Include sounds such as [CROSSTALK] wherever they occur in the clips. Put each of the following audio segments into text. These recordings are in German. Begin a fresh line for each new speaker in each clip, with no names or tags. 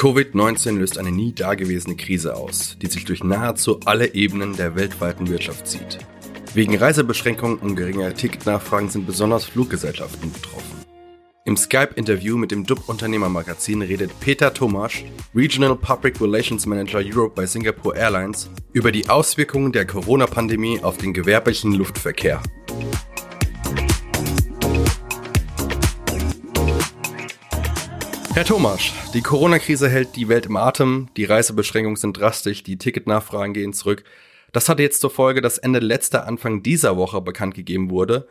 Covid-19 löst eine nie dagewesene Krise aus, die sich durch nahezu alle Ebenen der weltweiten Wirtschaft zieht. Wegen Reisebeschränkungen und geringer Ticketnachfragen sind besonders Fluggesellschaften betroffen. Im Skype-Interview mit dem DUB-Unternehmermagazin redet Peter Tomasch, Regional Public Relations Manager Europe bei Singapore Airlines, über die Auswirkungen der Corona-Pandemie auf den gewerblichen Luftverkehr. Herr Thomas, die Corona-Krise hält die Welt im Atem, die Reisebeschränkungen sind drastisch, die Ticketnachfragen gehen zurück. Das hatte jetzt zur Folge, dass Ende letzter Anfang dieser Woche bekannt gegeben wurde,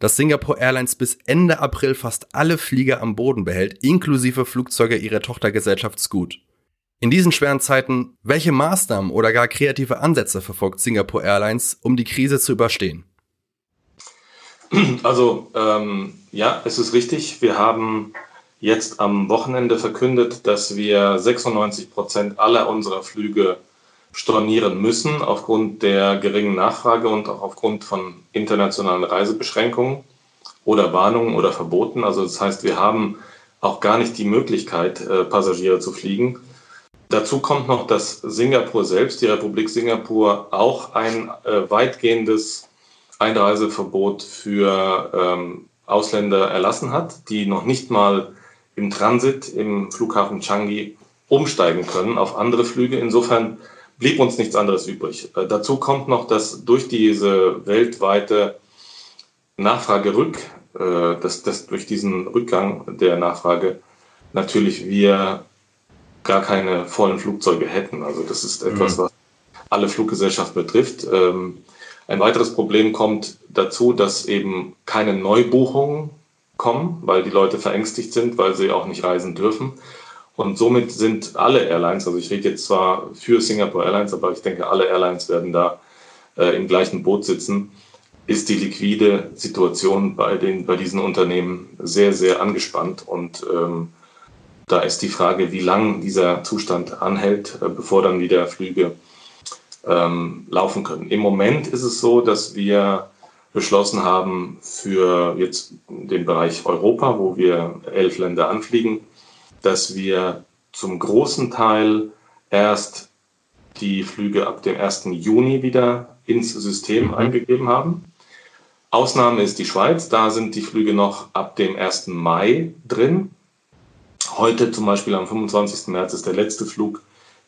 dass Singapore Airlines bis Ende April fast alle Flieger am Boden behält, inklusive Flugzeuge ihrer Tochtergesellschaft Scoot. In diesen schweren Zeiten, welche Maßnahmen oder gar kreative Ansätze verfolgt Singapore Airlines, um die Krise zu überstehen?
Also ähm, ja, es ist richtig. Wir haben jetzt am Wochenende verkündet, dass wir 96 Prozent aller unserer Flüge stornieren müssen aufgrund der geringen Nachfrage und auch aufgrund von internationalen Reisebeschränkungen oder Warnungen oder Verboten. Also das heißt, wir haben auch gar nicht die Möglichkeit, äh, Passagiere zu fliegen. Dazu kommt noch, dass Singapur selbst, die Republik Singapur, auch ein äh, weitgehendes Einreiseverbot für ähm, Ausländer erlassen hat, die noch nicht mal im Transit im Flughafen Changi umsteigen können auf andere Flüge. Insofern blieb uns nichts anderes übrig. Äh, dazu kommt noch, dass durch diese weltweite Nachfrage rück, äh, dass, dass durch diesen Rückgang der Nachfrage natürlich wir gar keine vollen Flugzeuge hätten. Also das ist etwas, mhm. was alle Fluggesellschaften betrifft. Ähm, ein weiteres Problem kommt dazu, dass eben keine Neubuchungen kommen, weil die Leute verängstigt sind, weil sie auch nicht reisen dürfen. Und somit sind alle Airlines, also ich rede jetzt zwar für Singapore Airlines, aber ich denke, alle Airlines werden da äh, im gleichen Boot sitzen, ist die liquide Situation bei, den, bei diesen Unternehmen sehr, sehr angespannt. Und ähm, da ist die Frage, wie lang dieser Zustand anhält, äh, bevor dann wieder Flüge ähm, laufen können. Im Moment ist es so, dass wir beschlossen haben für jetzt den Bereich Europa, wo wir elf Länder anfliegen, dass wir zum großen Teil erst die Flüge ab dem 1. Juni wieder ins System mhm. eingegeben haben. Ausnahme ist die Schweiz, da sind die Flüge noch ab dem 1. Mai drin. Heute zum Beispiel am 25. März ist der letzte Flug,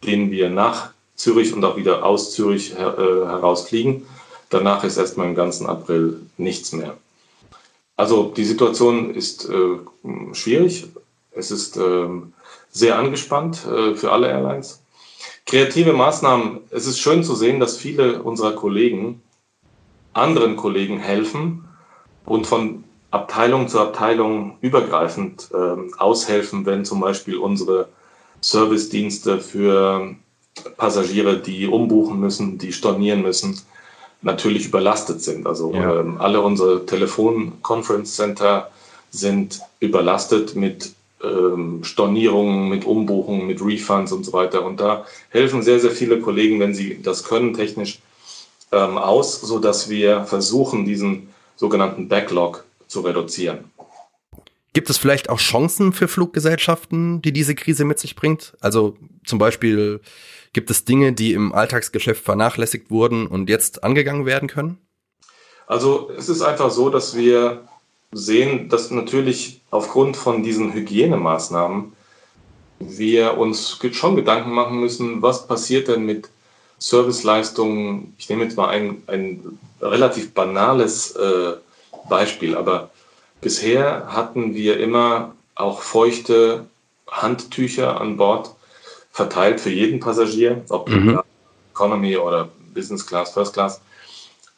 den wir nach Zürich und auch wieder aus Zürich äh, herausfliegen. Danach ist erstmal im ganzen April nichts mehr. Also die Situation ist äh, schwierig. Es ist äh, sehr angespannt äh, für alle Airlines. Kreative Maßnahmen. Es ist schön zu sehen, dass viele unserer Kollegen anderen Kollegen helfen und von Abteilung zu Abteilung übergreifend ähm, aushelfen, wenn zum Beispiel unsere Servicedienste für Passagiere, die umbuchen müssen, die stornieren müssen, natürlich überlastet sind. Also ja. ähm, alle unsere Telefon-Conference Center sind überlastet mit ähm, Stornierungen, mit Umbuchungen, mit Refunds und so weiter. Und da helfen sehr, sehr viele Kollegen, wenn sie das können, technisch ähm, aus, sodass wir versuchen, diesen sogenannten Backlog zu reduzieren.
Gibt es vielleicht auch Chancen für Fluggesellschaften, die diese Krise mit sich bringt? Also zum Beispiel Gibt es Dinge, die im Alltagsgeschäft vernachlässigt wurden und jetzt angegangen werden können?
Also es ist einfach so, dass wir sehen, dass natürlich aufgrund von diesen Hygienemaßnahmen wir uns schon Gedanken machen müssen, was passiert denn mit Serviceleistungen. Ich nehme jetzt mal ein, ein relativ banales äh, Beispiel, aber bisher hatten wir immer auch feuchte Handtücher an Bord, verteilt für jeden Passagier, ob mhm. Economy oder Business Class, First Class,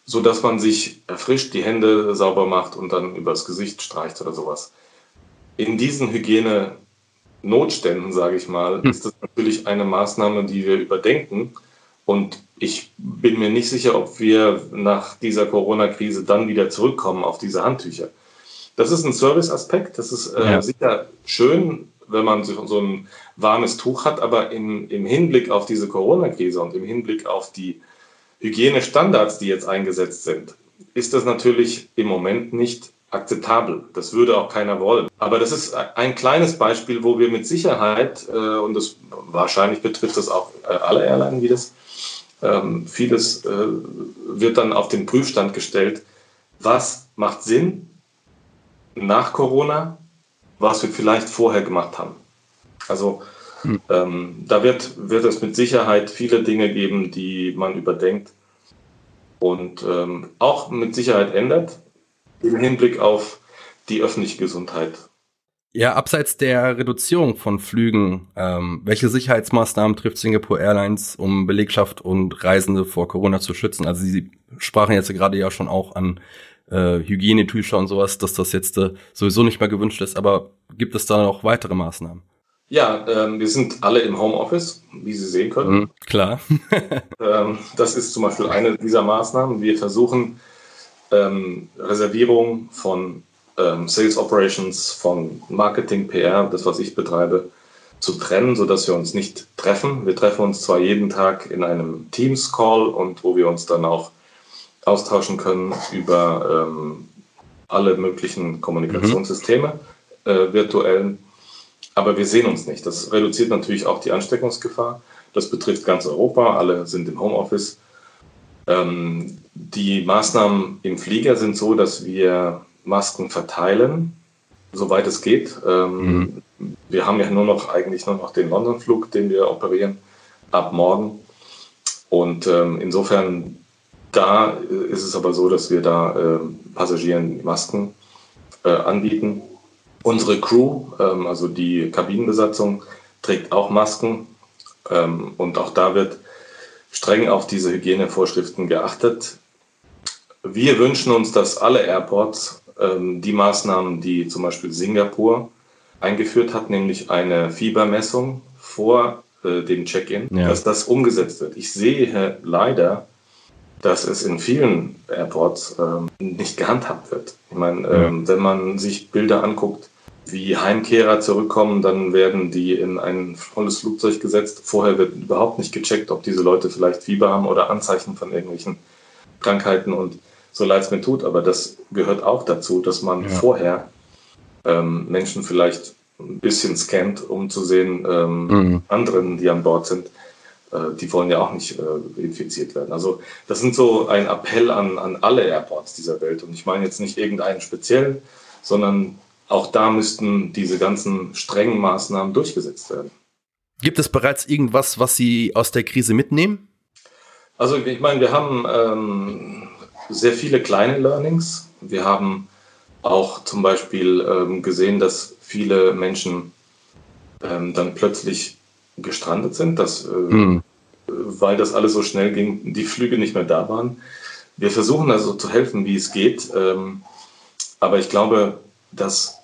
so dass man sich erfrischt, die Hände sauber macht und dann übers Gesicht streicht oder sowas. In diesen Hygiene-Notständen, sage ich mal, mhm. ist das natürlich eine Maßnahme, die wir überdenken. Und ich bin mir nicht sicher, ob wir nach dieser Corona-Krise dann wieder zurückkommen auf diese Handtücher. Das ist ein Service-Aspekt. Das ist äh, ja. sicher schön, wenn man so ein warmes Tuch hat, aber im, im Hinblick auf diese Corona-Krise und im Hinblick auf die Hygienestandards, die jetzt eingesetzt sind, ist das natürlich im Moment nicht akzeptabel. Das würde auch keiner wollen. Aber das ist ein kleines Beispiel, wo wir mit Sicherheit, äh, und das wahrscheinlich betrifft das auch äh, alle Airline wie das, ähm, vieles äh, wird dann auf den Prüfstand gestellt. Was macht Sinn nach Corona, was wir vielleicht vorher gemacht haben? Also hm. ähm, da wird, wird es mit Sicherheit viele Dinge geben, die man überdenkt und ähm, auch mit Sicherheit ändert im Hinblick auf die öffentliche Gesundheit.
Ja, abseits der Reduzierung von Flügen, ähm, welche Sicherheitsmaßnahmen trifft Singapore Airlines, um Belegschaft und Reisende vor Corona zu schützen? Also Sie sprachen jetzt gerade ja schon auch an äh, Hygienetücher und sowas, dass das jetzt äh, sowieso nicht mehr gewünscht ist, aber gibt es da noch weitere Maßnahmen?
Ja, ähm, wir sind alle im Homeoffice, wie Sie sehen können. Mhm,
klar. [LAUGHS]
ähm, das ist zum Beispiel eine dieser Maßnahmen. Wir versuchen ähm, Reservierung von ähm, Sales Operations, von Marketing, PR, das was ich betreibe, zu trennen, sodass wir uns nicht treffen. Wir treffen uns zwar jeden Tag in einem Teams-Call und wo wir uns dann auch austauschen können über ähm, alle möglichen Kommunikationssysteme, mhm. äh, virtuellen aber wir sehen uns nicht. Das reduziert natürlich auch die Ansteckungsgefahr. Das betrifft ganz Europa. Alle sind im Homeoffice. Ähm, die Maßnahmen im Flieger sind so, dass wir Masken verteilen, soweit es geht. Ähm, mhm. Wir haben ja nur noch eigentlich nur noch den London-Flug, den wir operieren ab morgen. Und ähm, insofern da ist es aber so, dass wir da äh, Passagieren Masken äh, anbieten Unsere Crew, ähm, also die Kabinenbesatzung, trägt auch Masken ähm, und auch da wird streng auf diese Hygienevorschriften geachtet. Wir wünschen uns, dass alle Airports ähm, die Maßnahmen, die zum Beispiel Singapur eingeführt hat, nämlich eine Fiebermessung vor äh, dem Check-in, ja. dass das umgesetzt wird. Ich sehe leider, dass es in vielen Airports ähm, nicht gehandhabt wird. Ich meine, ähm, ja. wenn man sich Bilder anguckt, wie Heimkehrer zurückkommen, dann werden die in ein volles Flugzeug gesetzt. Vorher wird überhaupt nicht gecheckt, ob diese Leute vielleicht Fieber haben oder Anzeichen von irgendwelchen Krankheiten. Und so leid es mir tut, aber das gehört auch dazu, dass man ja. vorher ähm, Menschen vielleicht ein bisschen scannt, um zu sehen, ähm, mhm. anderen, die an Bord sind, die wollen ja auch nicht äh, infiziert werden. Also das sind so ein Appell an, an alle Airports dieser Welt. Und ich meine jetzt nicht irgendeinen speziellen, sondern auch da müssten diese ganzen strengen Maßnahmen durchgesetzt werden.
Gibt es bereits irgendwas, was Sie aus der Krise mitnehmen?
Also ich meine, wir haben ähm, sehr viele kleine Learnings. Wir haben auch zum Beispiel ähm, gesehen, dass viele Menschen ähm, dann plötzlich gestrandet sind, dass, äh, hm. weil das alles so schnell ging, die Flüge nicht mehr da waren. Wir versuchen also zu helfen, wie es geht. Ähm, aber ich glaube, dass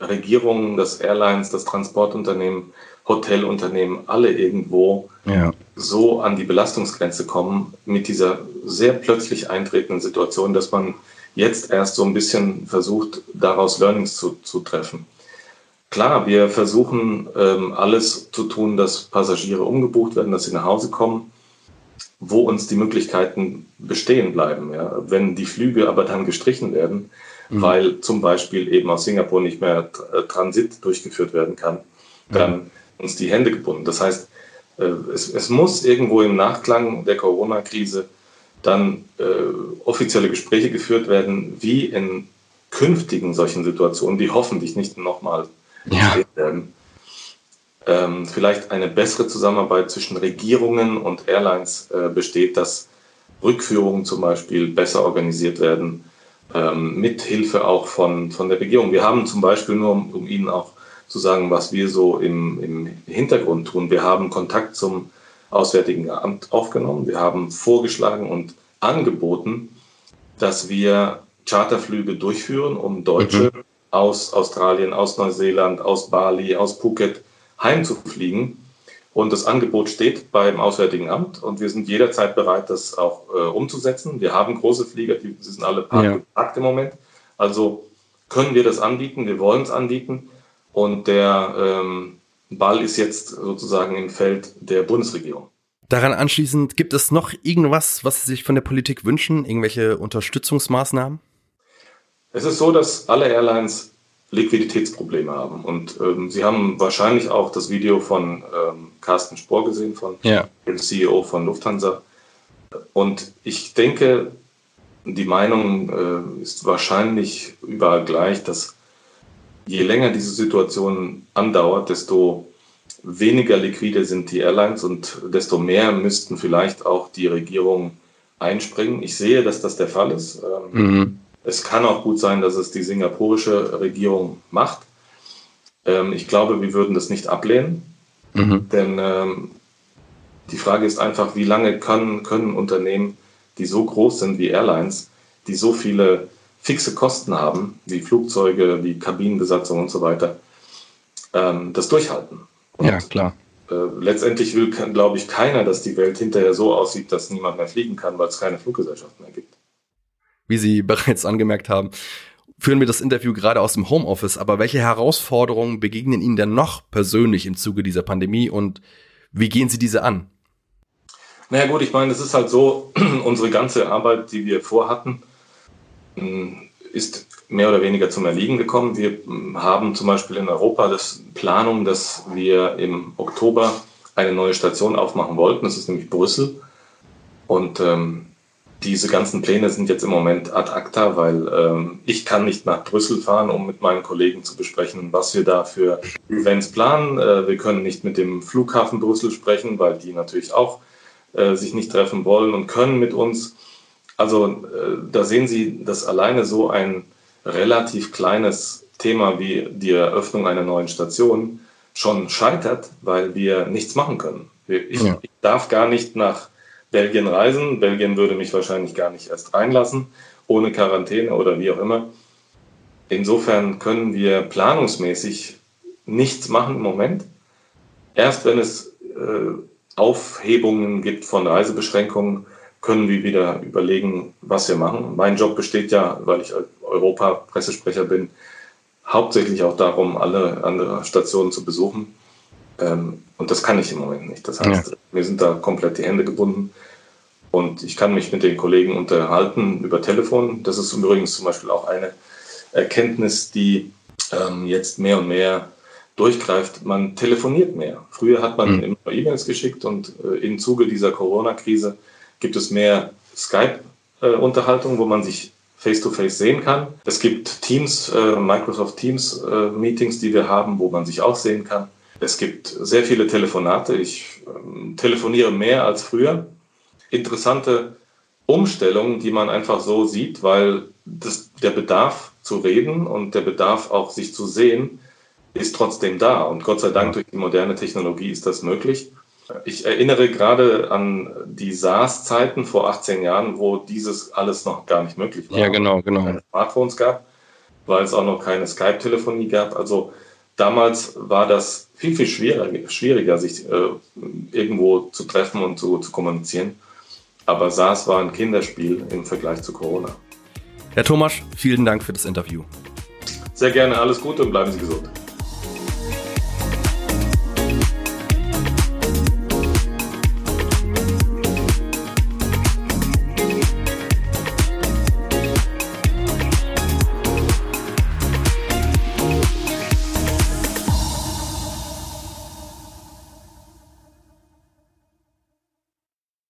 Regierungen, das Airlines, das Transportunternehmen, Hotelunternehmen alle irgendwo ja. so an die Belastungsgrenze kommen mit dieser sehr plötzlich eintretenden Situation, dass man jetzt erst so ein bisschen versucht, daraus Learnings zu, zu treffen. Klar, wir versuchen ähm, alles zu tun, dass Passagiere umgebucht werden, dass sie nach Hause kommen, wo uns die Möglichkeiten bestehen bleiben. Ja. Wenn die Flüge aber dann gestrichen werden, mhm. weil zum Beispiel eben aus Singapur nicht mehr äh, Transit durchgeführt werden kann, dann mhm. uns die Hände gebunden. Das heißt, äh, es, es, muss irgendwo im Nachklang der Corona-Krise dann äh, offizielle Gespräche geführt werden, wie in künftigen solchen Situationen, die hoffentlich nicht nochmal ja. werden, ähm, vielleicht eine bessere Zusammenarbeit zwischen Regierungen und Airlines äh, besteht, dass Rückführungen zum Beispiel besser organisiert werden, ähm, mit Hilfe auch von, von der Regierung. Wir haben zum Beispiel nur, um, um Ihnen auch zu sagen, was wir so im, im Hintergrund tun. Wir haben Kontakt zum Auswärtigen Amt aufgenommen. Wir haben vorgeschlagen und angeboten, dass wir Charterflüge durchführen, um Deutsche mhm. Aus Australien, aus Neuseeland, aus Bali, aus Phuket heimzufliegen und das Angebot steht beim Auswärtigen Amt und wir sind jederzeit bereit, das auch äh, umzusetzen. Wir haben große Flieger, die sind alle parkgepackt ja. im Moment. Also können wir das anbieten, wir wollen es anbieten. Und der ähm, Ball ist jetzt sozusagen im Feld der Bundesregierung.
Daran anschließend, gibt es noch irgendwas, was Sie sich von der Politik wünschen? Irgendwelche Unterstützungsmaßnahmen?
Es ist so, dass alle Airlines Liquiditätsprobleme haben. Und ähm, Sie haben wahrscheinlich auch das Video von ähm, Carsten Spohr gesehen, von ja. dem CEO von Lufthansa. Und ich denke, die Meinung äh, ist wahrscheinlich überall gleich, dass je länger diese Situation andauert, desto weniger liquide sind die Airlines und desto mehr müssten vielleicht auch die Regierungen einspringen. Ich sehe, dass das der Fall ist. Ähm, mhm. Es kann auch gut sein, dass es die singapurische Regierung macht. Ähm, ich glaube, wir würden das nicht ablehnen, mhm. denn ähm, die Frage ist einfach, wie lange können, können Unternehmen, die so groß sind wie Airlines, die so viele fixe Kosten haben, wie Flugzeuge, wie Kabinenbesatzung und so weiter, ähm, das durchhalten.
Und, ja, klar.
Äh, letztendlich will, glaube ich, keiner, dass die Welt hinterher so aussieht, dass niemand mehr fliegen kann, weil es keine Fluggesellschaften mehr gibt
wie Sie [LAUGHS] bereits angemerkt haben, führen wir das Interview gerade aus dem Homeoffice. Aber welche Herausforderungen begegnen Ihnen denn noch persönlich im Zuge dieser Pandemie und wie gehen Sie diese an?
Naja gut, ich meine, es ist halt so, [CLEARS THROAT] unsere ganze Arbeit, die wir vorhatten, hm, ist mehr oder weniger zum Erliegen gekommen. Wir hm, haben zum Beispiel in Europa das Planung, dass wir im Oktober eine neue Station aufmachen wollten. Das ist nämlich Brüssel. Und ähm, diese ganzen Pläne sind jetzt im Moment ad acta, weil ähm, ich kann nicht nach Brüssel fahren, um mit meinen Kollegen zu besprechen, was wir da für Events planen. Äh, wir können nicht mit dem Flughafen Brüssel sprechen, weil die natürlich auch äh, sich nicht treffen wollen und können mit uns. Also äh, da sehen Sie, dass alleine so ein relativ kleines Thema wie die Eröffnung einer neuen Station schon scheitert, weil wir nichts machen können. Ich, ja. ich darf gar nicht nach Belgien reisen. Belgien würde mich wahrscheinlich gar nicht erst reinlassen, ohne Quarantäne oder wie auch immer. Insofern können wir planungsmäßig nichts machen im Moment. Erst wenn es äh, Aufhebungen gibt von Reisebeschränkungen, können wir wieder überlegen, was wir machen. Mein Job besteht ja, weil ich Europa-Pressesprecher bin, hauptsächlich auch darum, alle andere Stationen zu besuchen. Ähm, und das kann ich im Moment nicht. Das heißt, ja. mir sind da komplett die Hände gebunden. Und ich kann mich mit den Kollegen unterhalten über Telefon. Das ist übrigens zum Beispiel auch eine Erkenntnis, die ähm, jetzt mehr und mehr durchgreift. Man telefoniert mehr. Früher hat man mhm. immer E-Mails geschickt und äh, im Zuge dieser Corona-Krise gibt es mehr Skype-Unterhaltungen, äh, wo man sich face-to-face -face sehen kann. Es gibt Teams, äh, Microsoft Teams-Meetings, äh, die wir haben, wo man sich auch sehen kann. Es gibt sehr viele Telefonate. Ich ähm, telefoniere mehr als früher. Interessante Umstellung, die man einfach so sieht, weil das, der Bedarf zu reden und der Bedarf auch sich zu sehen, ist trotzdem da. Und Gott sei Dank durch die moderne Technologie ist das möglich. Ich erinnere gerade an die SARS-Zeiten vor 18 Jahren, wo dieses alles noch gar nicht möglich war.
Ja, genau, genau.
Keine Smartphones gab, weil es auch noch keine Skype-Telefonie gab. Also damals war das viel, viel schwieriger, schwieriger sich äh, irgendwo zu treffen und zu, zu kommunizieren. Aber SARS war ein Kinderspiel im Vergleich zu Corona.
Herr Thomas, vielen Dank für das Interview.
Sehr gerne, alles Gute und bleiben Sie gesund.